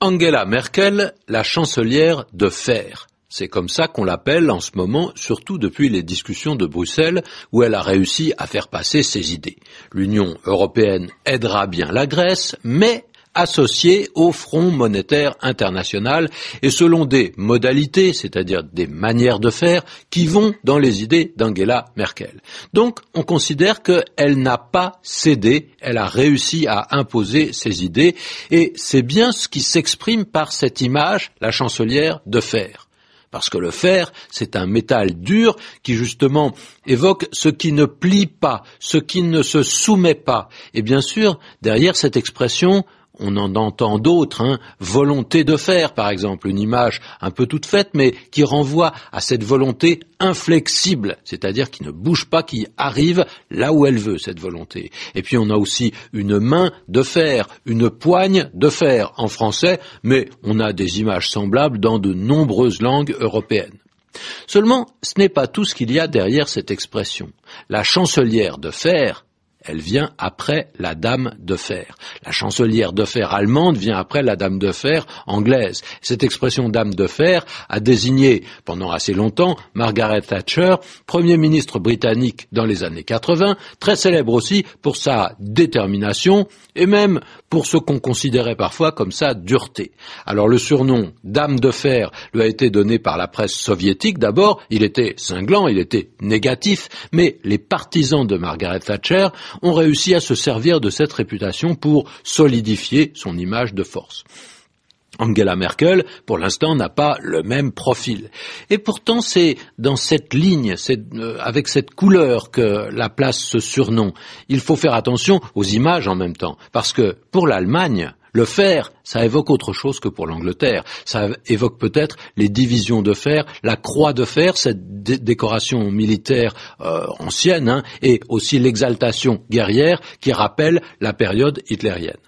Angela Merkel, la chancelière de fer. C'est comme ça qu'on l'appelle en ce moment, surtout depuis les discussions de Bruxelles, où elle a réussi à faire passer ses idées. L'Union européenne aidera bien la Grèce, mais associés au Front monétaire international et selon des modalités, c'est-à-dire des manières de faire, qui vont dans les idées d'Angela Merkel. Donc, on considère qu'elle n'a pas cédé, elle a réussi à imposer ses idées, et c'est bien ce qui s'exprime par cette image, la chancelière de fer. Parce que le fer, c'est un métal dur qui justement évoque ce qui ne plie pas, ce qui ne se soumet pas. Et bien sûr, derrière cette expression, on en entend d'autres, hein, volonté de faire, par exemple, une image un peu toute faite, mais qui renvoie à cette volonté inflexible, c'est-à-dire qui ne bouge pas, qui arrive là où elle veut, cette volonté. Et puis on a aussi une main de fer, une poigne de fer en français, mais on a des images semblables dans de nombreuses langues européennes. Seulement, ce n'est pas tout ce qu'il y a derrière cette expression. La chancelière de fer, elle vient après la dame de fer. La chancelière de fer allemande vient après la dame de fer anglaise. Cette expression dame de fer a désigné pendant assez longtemps Margaret Thatcher, premier ministre britannique dans les années 80, très célèbre aussi pour sa détermination et même pour ce qu'on considérait parfois comme sa dureté. Alors le surnom dame de fer lui a été donné par la presse soviétique d'abord, il était cinglant, il était négatif, mais les partisans de Margaret Thatcher ont réussi à se servir de cette réputation pour solidifier son image de force. Angela Merkel, pour l'instant, n'a pas le même profil. Et pourtant, c'est dans cette ligne, euh, avec cette couleur que la place ce surnom. Il faut faire attention aux images en même temps, parce que pour l'Allemagne, le fer, ça évoque autre chose que pour l'Angleterre. Ça évoque peut-être les divisions de fer, la croix de fer, cette décoration militaire euh, ancienne, hein, et aussi l'exaltation guerrière qui rappelle la période hitlérienne.